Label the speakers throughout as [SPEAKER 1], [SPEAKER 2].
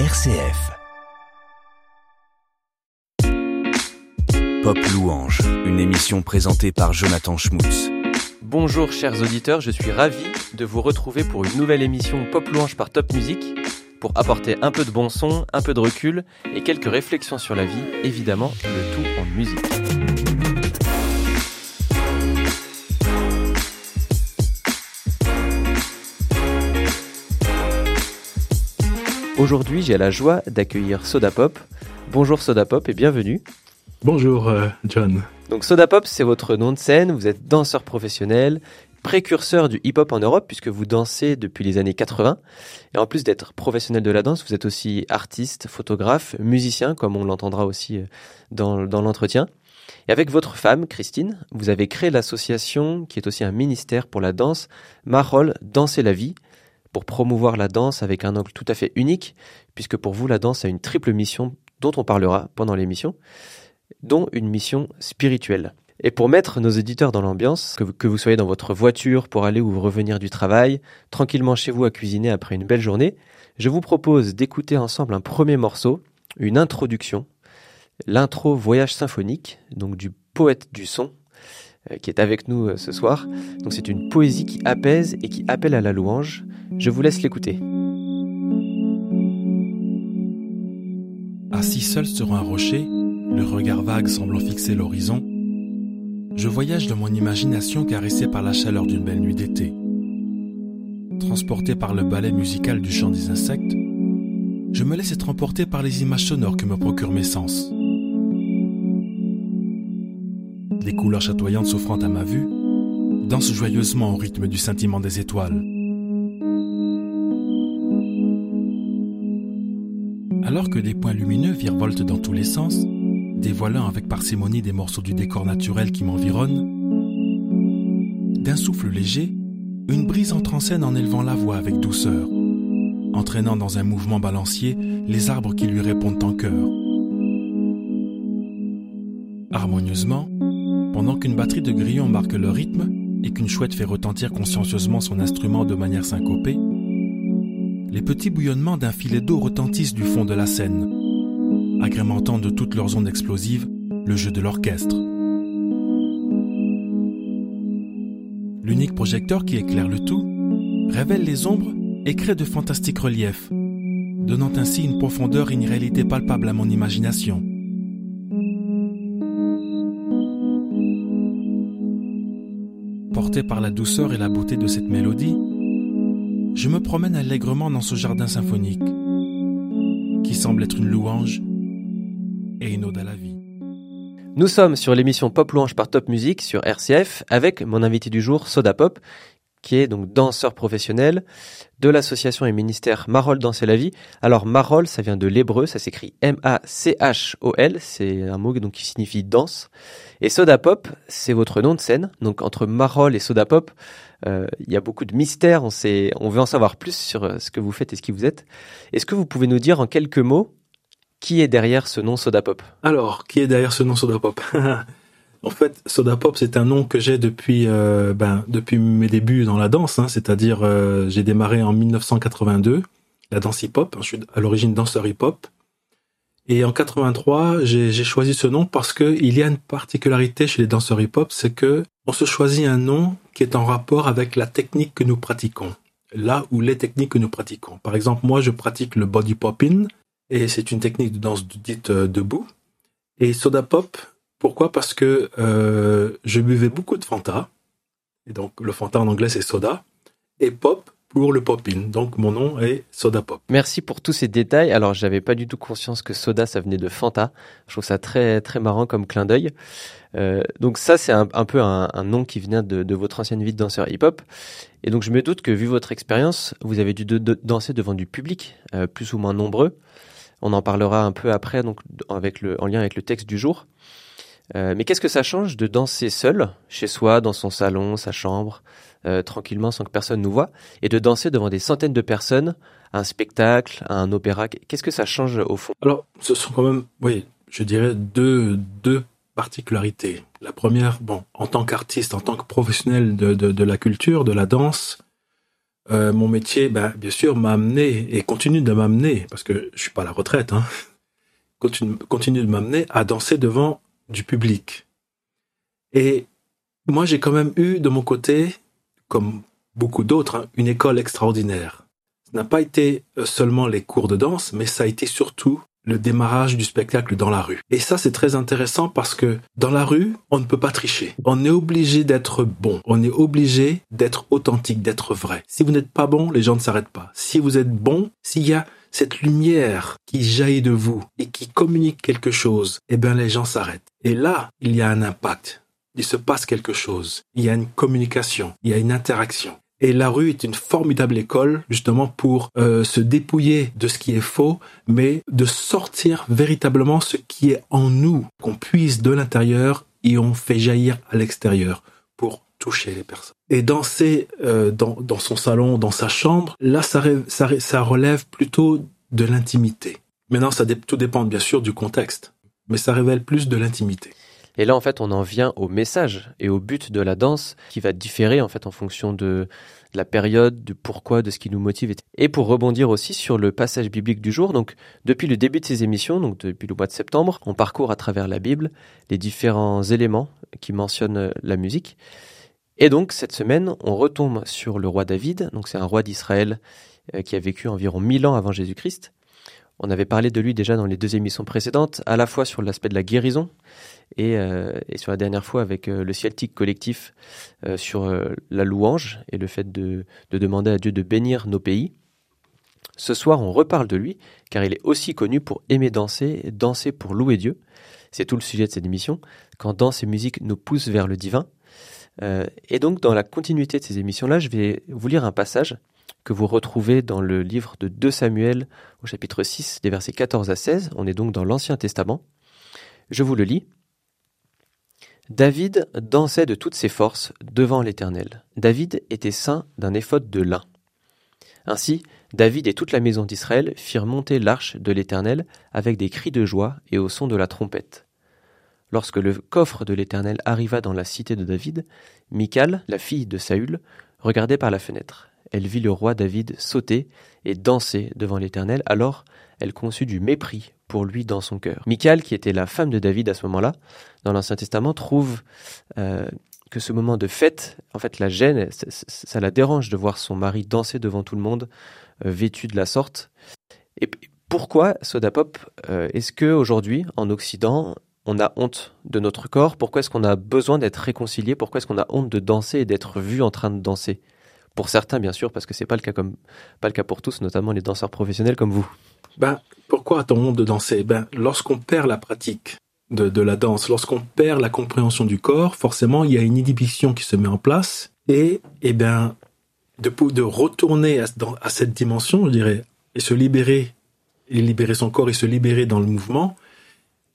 [SPEAKER 1] RCF. Pop Louange, une émission présentée par Jonathan Schmutz.
[SPEAKER 2] Bonjour chers auditeurs, je suis ravi de vous retrouver pour une nouvelle émission Pop Louange par Top Music pour apporter un peu de bon son, un peu de recul et quelques réflexions sur la vie, évidemment le tout en musique. Aujourd'hui, j'ai la joie d'accueillir Soda Pop. Bonjour Soda Pop et bienvenue.
[SPEAKER 3] Bonjour euh, John.
[SPEAKER 2] Donc Soda Pop, c'est votre nom de scène, vous êtes danseur professionnel, précurseur du hip-hop en Europe puisque vous dansez depuis les années 80. Et en plus d'être professionnel de la danse, vous êtes aussi artiste, photographe, musicien, comme on l'entendra aussi euh, dans, dans l'entretien. Et avec votre femme, Christine, vous avez créé l'association qui est aussi un ministère pour la danse, Marol Danser la vie, pour promouvoir la danse avec un angle tout à fait unique, puisque pour vous, la danse a une triple mission dont on parlera pendant l'émission, dont une mission spirituelle. Et pour mettre nos éditeurs dans l'ambiance, que, vous, que vous soyez dans votre voiture pour aller ou revenir du travail, tranquillement chez vous à cuisiner après une belle journée, je vous propose d'écouter ensemble un premier morceau, une introduction, l'intro Voyage symphonique, donc du poète du son, qui est avec nous euh, ce soir. Donc c'est une poésie qui apaise et qui appelle à la louange. Je vous laisse l'écouter.
[SPEAKER 4] Assis seul sur un rocher, le regard vague semblant fixer l'horizon, je voyage dans mon imagination caressée par la chaleur d'une belle nuit d'été. Transporté par le ballet musical du chant des insectes, je me laisse être emporté par les images sonores que me procurent mes sens. Les couleurs chatoyantes s'offrant à ma vue dansent joyeusement au rythme du scintillement des étoiles. Alors que des points lumineux virevoltent dans tous les sens, dévoilant avec parcimonie des morceaux du décor naturel qui m'environne, d'un souffle léger, une brise entre en scène en élevant la voix avec douceur, entraînant dans un mouvement balancier les arbres qui lui répondent en chœur. Harmonieusement, pendant qu'une batterie de grillons marque le rythme et qu'une chouette fait retentir consciencieusement son instrument de manière syncopée, les petits bouillonnements d'un filet d'eau retentissent du fond de la scène, agrémentant de toutes leurs ondes explosives le jeu de l'orchestre. L'unique projecteur qui éclaire le tout révèle les ombres et crée de fantastiques reliefs, donnant ainsi une profondeur et une réalité palpable à mon imagination. Par la douceur et la beauté de cette mélodie, je me promène allègrement dans ce jardin symphonique, qui semble être une louange et une ode à la vie.
[SPEAKER 2] Nous sommes sur l'émission Pop Louange par Top Music sur RCF avec mon invité du jour, Soda Pop, qui est donc danseur professionnel de l'association et ministère Marol Danser la vie. Alors Marol, ça vient de l'hébreu, ça s'écrit M-A-C-H-O-L, c'est un mot donc qui signifie danse. Et Soda Pop, c'est votre nom de scène. Donc entre Marol et Soda Pop, euh, il y a beaucoup de mystères. On, sait, on veut en savoir plus sur euh, ce que vous faites et ce qui vous êtes. Est-ce que vous pouvez nous dire en quelques mots qui est derrière ce nom Soda Pop?
[SPEAKER 3] Alors, qui est derrière ce nom Soda Pop? En fait, Soda Pop, c'est un nom que j'ai depuis euh, ben, depuis mes débuts dans la danse. Hein, C'est-à-dire, euh, j'ai démarré en 1982 la danse hip-hop. Je suis à l'origine danseur hip-hop. Et en 83, j'ai choisi ce nom parce que il y a une particularité chez les danseurs hip-hop, c'est que on se choisit un nom qui est en rapport avec la technique que nous pratiquons. Là où les techniques que nous pratiquons. Par exemple, moi, je pratique le body popping et c'est une technique de danse dite euh, debout. Et Soda Pop, pourquoi? Parce que euh, je buvais beaucoup de Fanta. Et donc le Fanta en anglais c'est soda. Et pop pour le popping. Donc mon nom est Soda Pop.
[SPEAKER 2] Merci pour tous ces détails. Alors j'avais pas du tout conscience que soda ça venait de Fanta. Je trouve ça très très marrant comme clin d'œil. Euh, donc ça c'est un, peu un, nom qui vient de, votre ancienne vie de danseur hip-hop. Et donc je me doute que vu votre expérience, vous avez dû danser devant du public, euh, plus ou moins nombreux. On en parlera un peu après, donc en lien avec le texte du jour. Euh, mais qu'est-ce que ça change de danser seul, chez soi, dans son salon, sa chambre, euh, tranquillement, sans que personne nous voit, et de danser devant des centaines de personnes, à un spectacle, à un opéra? Qu'est-ce que ça change au fond?
[SPEAKER 3] Alors, ce sont quand même, oui, je dirais deux, deux particularités. La première, bon, en tant qu'artiste, en tant que professionnel de, de, la culture, de la danse, euh, mon métier, ben, bien sûr, m'a amené et continue de m'amener, parce que je suis pas à la retraite, hein, continue, continue de m'amener à danser devant du public. Et moi, j'ai quand même eu de mon côté, comme beaucoup d'autres, hein, une école extraordinaire. Ce n'a pas été euh, seulement les cours de danse, mais ça a été surtout le démarrage du spectacle dans la rue. Et ça, c'est très intéressant parce que dans la rue, on ne peut pas tricher. On est obligé d'être bon. On est obligé d'être authentique, d'être vrai. Si vous n'êtes pas bon, les gens ne s'arrêtent pas. Si vous êtes bon, s'il y a cette lumière qui jaillit de vous et qui communique quelque chose, eh bien, les gens s'arrêtent. Et là, il y a un impact. Il se passe quelque chose. Il y a une communication. Il y a une interaction. Et la rue est une formidable école justement pour euh, se dépouiller de ce qui est faux, mais de sortir véritablement ce qui est en nous, qu'on puise de l'intérieur et on fait jaillir à l'extérieur toucher les personnes. Et danser euh, dans, dans, son salon, dans sa chambre, là, ça, ça, ça relève plutôt de l'intimité. Maintenant, ça tout dépend bien sûr du contexte, mais ça révèle plus de l'intimité.
[SPEAKER 2] Et là, en fait, on en vient au message et au but de la danse qui va différer, en fait, en fonction de la période, du pourquoi, de ce qui nous motive. Et pour rebondir aussi sur le passage biblique du jour, donc, depuis le début de ces émissions, donc depuis le mois de septembre, on parcourt à travers la Bible les différents éléments qui mentionnent la musique. Et donc, cette semaine, on retombe sur le roi David. Donc, c'est un roi d'Israël euh, qui a vécu environ 1000 ans avant Jésus-Christ. On avait parlé de lui déjà dans les deux émissions précédentes, à la fois sur l'aspect de la guérison et, euh, sur la dernière fois avec euh, le Celtic collectif sur la louange et le fait de, demander à Dieu de bénir nos pays. Ce soir, on reparle de lui, car il est aussi connu pour aimer danser, danser pour louer Dieu. C'est tout le sujet de cette émission, quand danse et musique nous poussent vers le divin. Et donc, dans la continuité de ces émissions-là, je vais vous lire un passage que vous retrouvez dans le livre de 2 Samuel au chapitre 6 des versets 14 à 16. On est donc dans l'Ancien Testament. Je vous le lis. David dansait de toutes ses forces devant l'Éternel. David était saint d'un éphode de lin. Ainsi, David et toute la maison d'Israël firent monter l'arche de l'Éternel avec des cris de joie et au son de la trompette. Lorsque le coffre de l'Éternel arriva dans la cité de David, Michal, la fille de Saül, regardait par la fenêtre elle vit le roi David sauter et danser devant l'Éternel, alors elle conçut du mépris pour lui dans son cœur. Michal, qui était la femme de David à ce moment-là, dans l'Ancien Testament, trouve euh, que ce moment de fête, en fait, la gêne, ça, la dérange de voir son mari danser devant tout le monde, euh, vêtu de la sorte. Et pourquoi, Sodapop, euh, est-ce que aujourd'hui, en Occident, on a honte de notre corps Pourquoi est-ce qu'on a besoin d'être réconcilié Pourquoi est-ce qu'on a honte de danser et d'être vu en train de danser? Pour certains, bien sûr, parce que c'est pas le cas comme pas le cas pour tous, notamment les danseurs professionnels comme vous.
[SPEAKER 3] Ben, pourquoi a-t-on honte de danser? Ben, lorsqu'on perd la pratique de, la danse, lorsqu'on perd la compréhension du corps, forcément, il y a une inhibition qui se met en place et, eh ben, de, retourner à, à cette dimension, je dirais, et se libérer, et libérer son corps et se libérer dans le mouvement,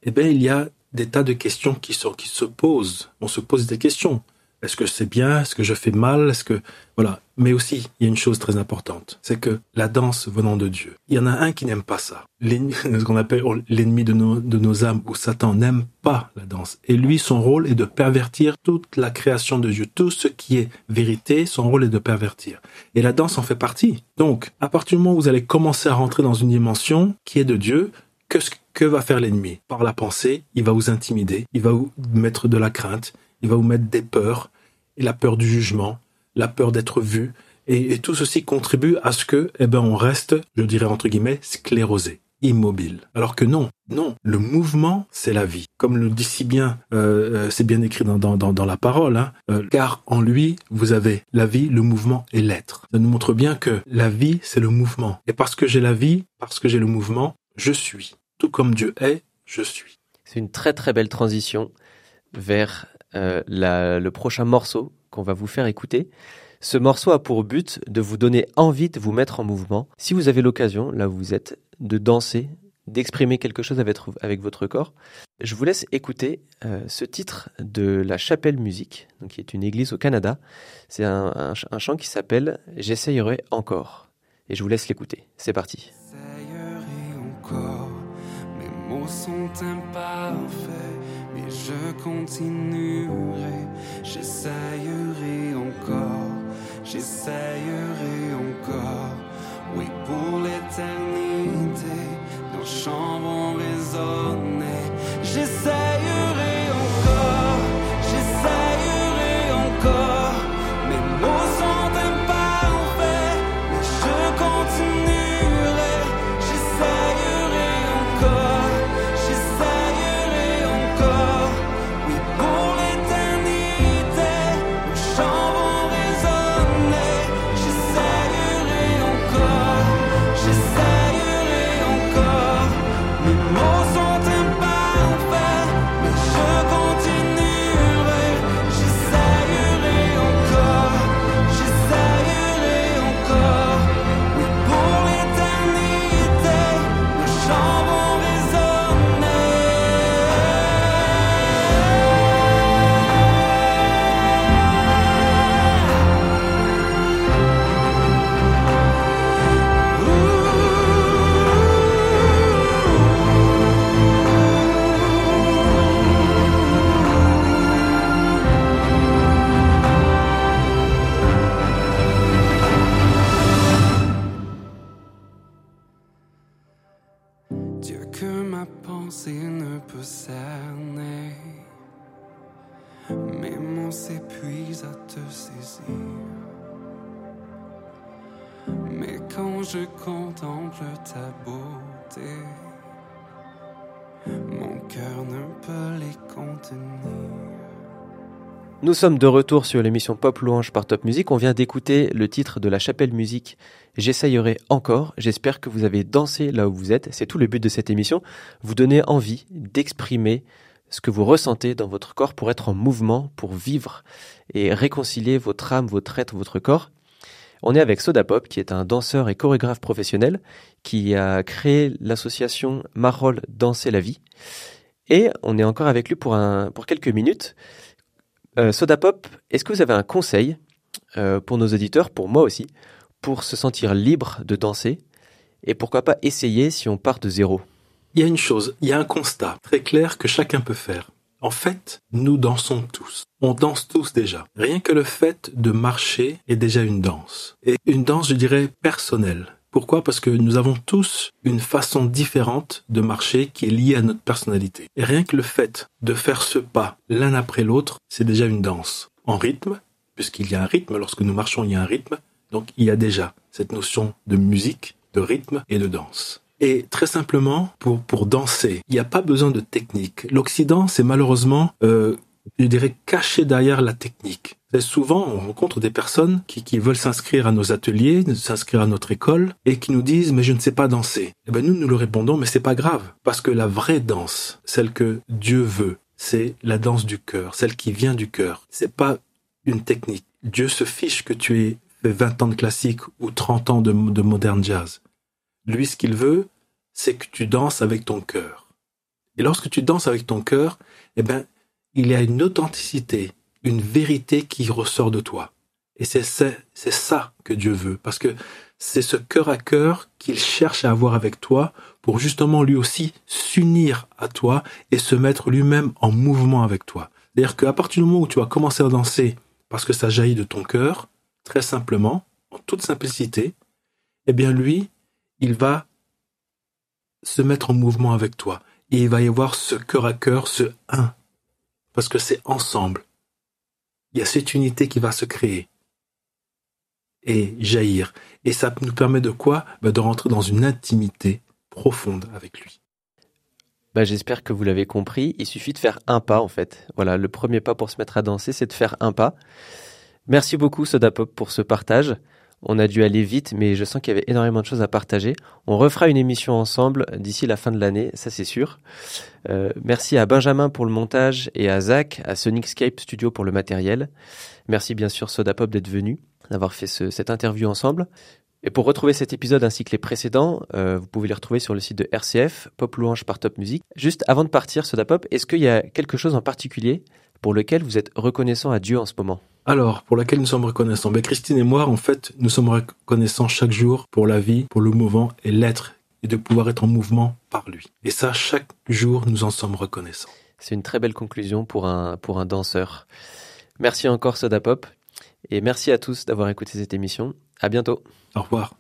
[SPEAKER 3] eh ben, il y a des tas de questions qui, sont, qui se posent. On se pose des questions. Est-ce que c'est bien? Est-ce que je fais mal? Est-ce que voilà Mais aussi, il y a une chose très importante, c'est que la danse venant de Dieu. Il y en a un qui n'aime pas ça. Ce qu'on appelle l'ennemi de nos, de nos âmes ou Satan n'aime pas la danse. Et lui, son rôle est de pervertir toute la création de Dieu, tout ce qui est vérité. Son rôle est de pervertir. Et la danse en fait partie. Donc, à partir du moment où vous allez commencer à rentrer dans une dimension qui est de Dieu, que, que va faire l'ennemi Par la pensée, il va vous intimider, il va vous mettre de la crainte, il va vous mettre des peurs, la peur du jugement, la peur d'être vu, et, tout ceci contribue à ce que, eh ben, on reste, je dirais entre guillemets, sclérosé, immobile. Alors que non, non, le mouvement, c'est la vie. Comme le dit si bien, euh, euh, c'est bien écrit dans, dans, dans, la parole, hein, euh, car en lui, vous avez la vie, le mouvement et l'être. Ça nous montre bien que la vie, c'est le mouvement. Et parce que j'ai la vie, parce que j'ai le mouvement, je suis. Tout comme Dieu est, je suis.
[SPEAKER 2] C'est une très très belle transition vers euh, le prochain morceau qu'on va vous faire écouter. Ce morceau a pour but de vous donner envie de vous mettre en mouvement. Si vous avez l'occasion, là où vous êtes, de danser, d'exprimer quelque chose avec, votre corps, je vous laisse écouter euh, ce titre de la Chapelle Musique, donc qui est une église au Canada. C'est un, un, chant qui s'appelle J'essayerai encore. Et je vous laisse l'écouter. C'est parti. J'essayerai encore, sont imparfaits je continuerai, j'essayerai encore,
[SPEAKER 5] j'essayerai encore. Pensée ne peut cerner, mes mots s'épuisent à te saisir. Mais quand je contemple ta beauté, mon cœur ne peut les contenir.
[SPEAKER 2] Nous sommes de retour sur l'émission Pop Louange par Top Music. On vient d'écouter le titre de la chapelle musique J'essayerai encore. J'espère que vous avez dansé là où vous êtes. C'est tout le but de cette émission. Vous donner envie d'exprimer ce que vous ressentez dans votre corps pour être en mouvement, pour vivre et réconcilier votre âme, votre être, votre corps. On est avec Soda Pop, qui est un danseur et chorégraphe professionnel, qui a créé l'association Marol Danser la vie. Et on est encore avec lui pour, un, pour quelques minutes. Euh, Soda Pop, est-ce que vous avez un conseil euh, pour nos auditeurs, pour moi aussi, pour se sentir libre de danser Et pourquoi pas essayer si on part de zéro?
[SPEAKER 3] Il y a une chose, il y a un constat très clair que chacun peut faire. En fait, nous dansons tous. On danse tous déjà. Rien que le fait de marcher est déjà une danse. Et une danse, je dirais, personnelle. Pourquoi? Parce que nous avons tous une façon différente de marcher qui est liée à notre personnalité. Et rien que le fait de faire ce pas l'un après l'autre, c'est déjà une danse. En rythme, puisqu'il y a un rythme, lorsque nous marchons, il y a un rythme. Donc il y a déjà cette notion de musique, de rythme et de danse. Et très simplement, pour, pour danser, il n'y a pas besoin de technique. L'Occident, c'est malheureusement, euh, je dirais, caché derrière la technique. Souvent, on rencontre des personnes qui, qui veulent s'inscrire à nos ateliers, s'inscrire à notre école, et qui nous disent, mais je ne sais pas danser. Eh ben, nous, nous leur répondons, mais c'est pas grave. Parce que la vraie danse, celle que Dieu veut, c'est la danse du cœur, celle qui vient du cœur. C'est pas une technique. Dieu se fiche que tu aies fait 20 ans de classique ou 30 ans de, de moderne jazz. Lui, ce qu'il veut, c'est que tu danses avec ton cœur. Et lorsque tu danses avec ton cœur, eh ben, il y a une authenticité, une vérité qui ressort de toi. Et c'est ça que Dieu veut, parce que c'est ce cœur à cœur qu'il cherche à avoir avec toi pour justement lui aussi s'unir à toi et se mettre lui-même en mouvement avec toi. C'est-à-dire qu'à partir du moment où tu vas commencer à danser parce que ça jaillit de ton cœur, très simplement, en toute simplicité, eh bien lui, il va se mettre en mouvement avec toi. Et il va y avoir ce cœur à cœur, ce un. Parce que c'est ensemble. Il y a cette unité qui va se créer et jaillir. Et ça nous permet de quoi? Bah De rentrer dans une intimité profonde avec lui.
[SPEAKER 2] Bah, J'espère que vous l'avez compris. Il suffit de faire un pas, en fait. Voilà, le premier pas pour se mettre à danser, c'est de faire un pas. Merci beaucoup, Soda Pop, pour ce partage. On a dû aller vite, mais je sens qu'il y avait énormément de choses à partager. On refera une émission ensemble d'ici la fin de l'année, ça c'est sûr. Euh, merci à Benjamin pour le montage et à Zach, à Sonicscape Studio pour le matériel. Merci bien sûr Soda Pop d'être venu, d'avoir fait ce, cette interview ensemble. Et pour retrouver cet épisode ainsi que les précédents, euh, vous pouvez les retrouver sur le site de RCF, Pop Louange par Top Music. Juste avant de partir, Soda Pop, est-ce qu'il y a quelque chose en particulier pour lequel vous êtes reconnaissant à Dieu en ce moment?
[SPEAKER 3] Alors, pour laquelle nous sommes reconnaissants ben, Christine et moi, en fait, nous sommes reconnaissants chaque jour pour la vie, pour le mouvement et l'être, et de pouvoir être en mouvement par lui. Et ça, chaque jour, nous en sommes reconnaissants.
[SPEAKER 2] C'est une très belle conclusion pour un, pour un danseur. Merci encore Soda Pop. Et merci à tous d'avoir écouté cette émission. À bientôt.
[SPEAKER 3] Au revoir.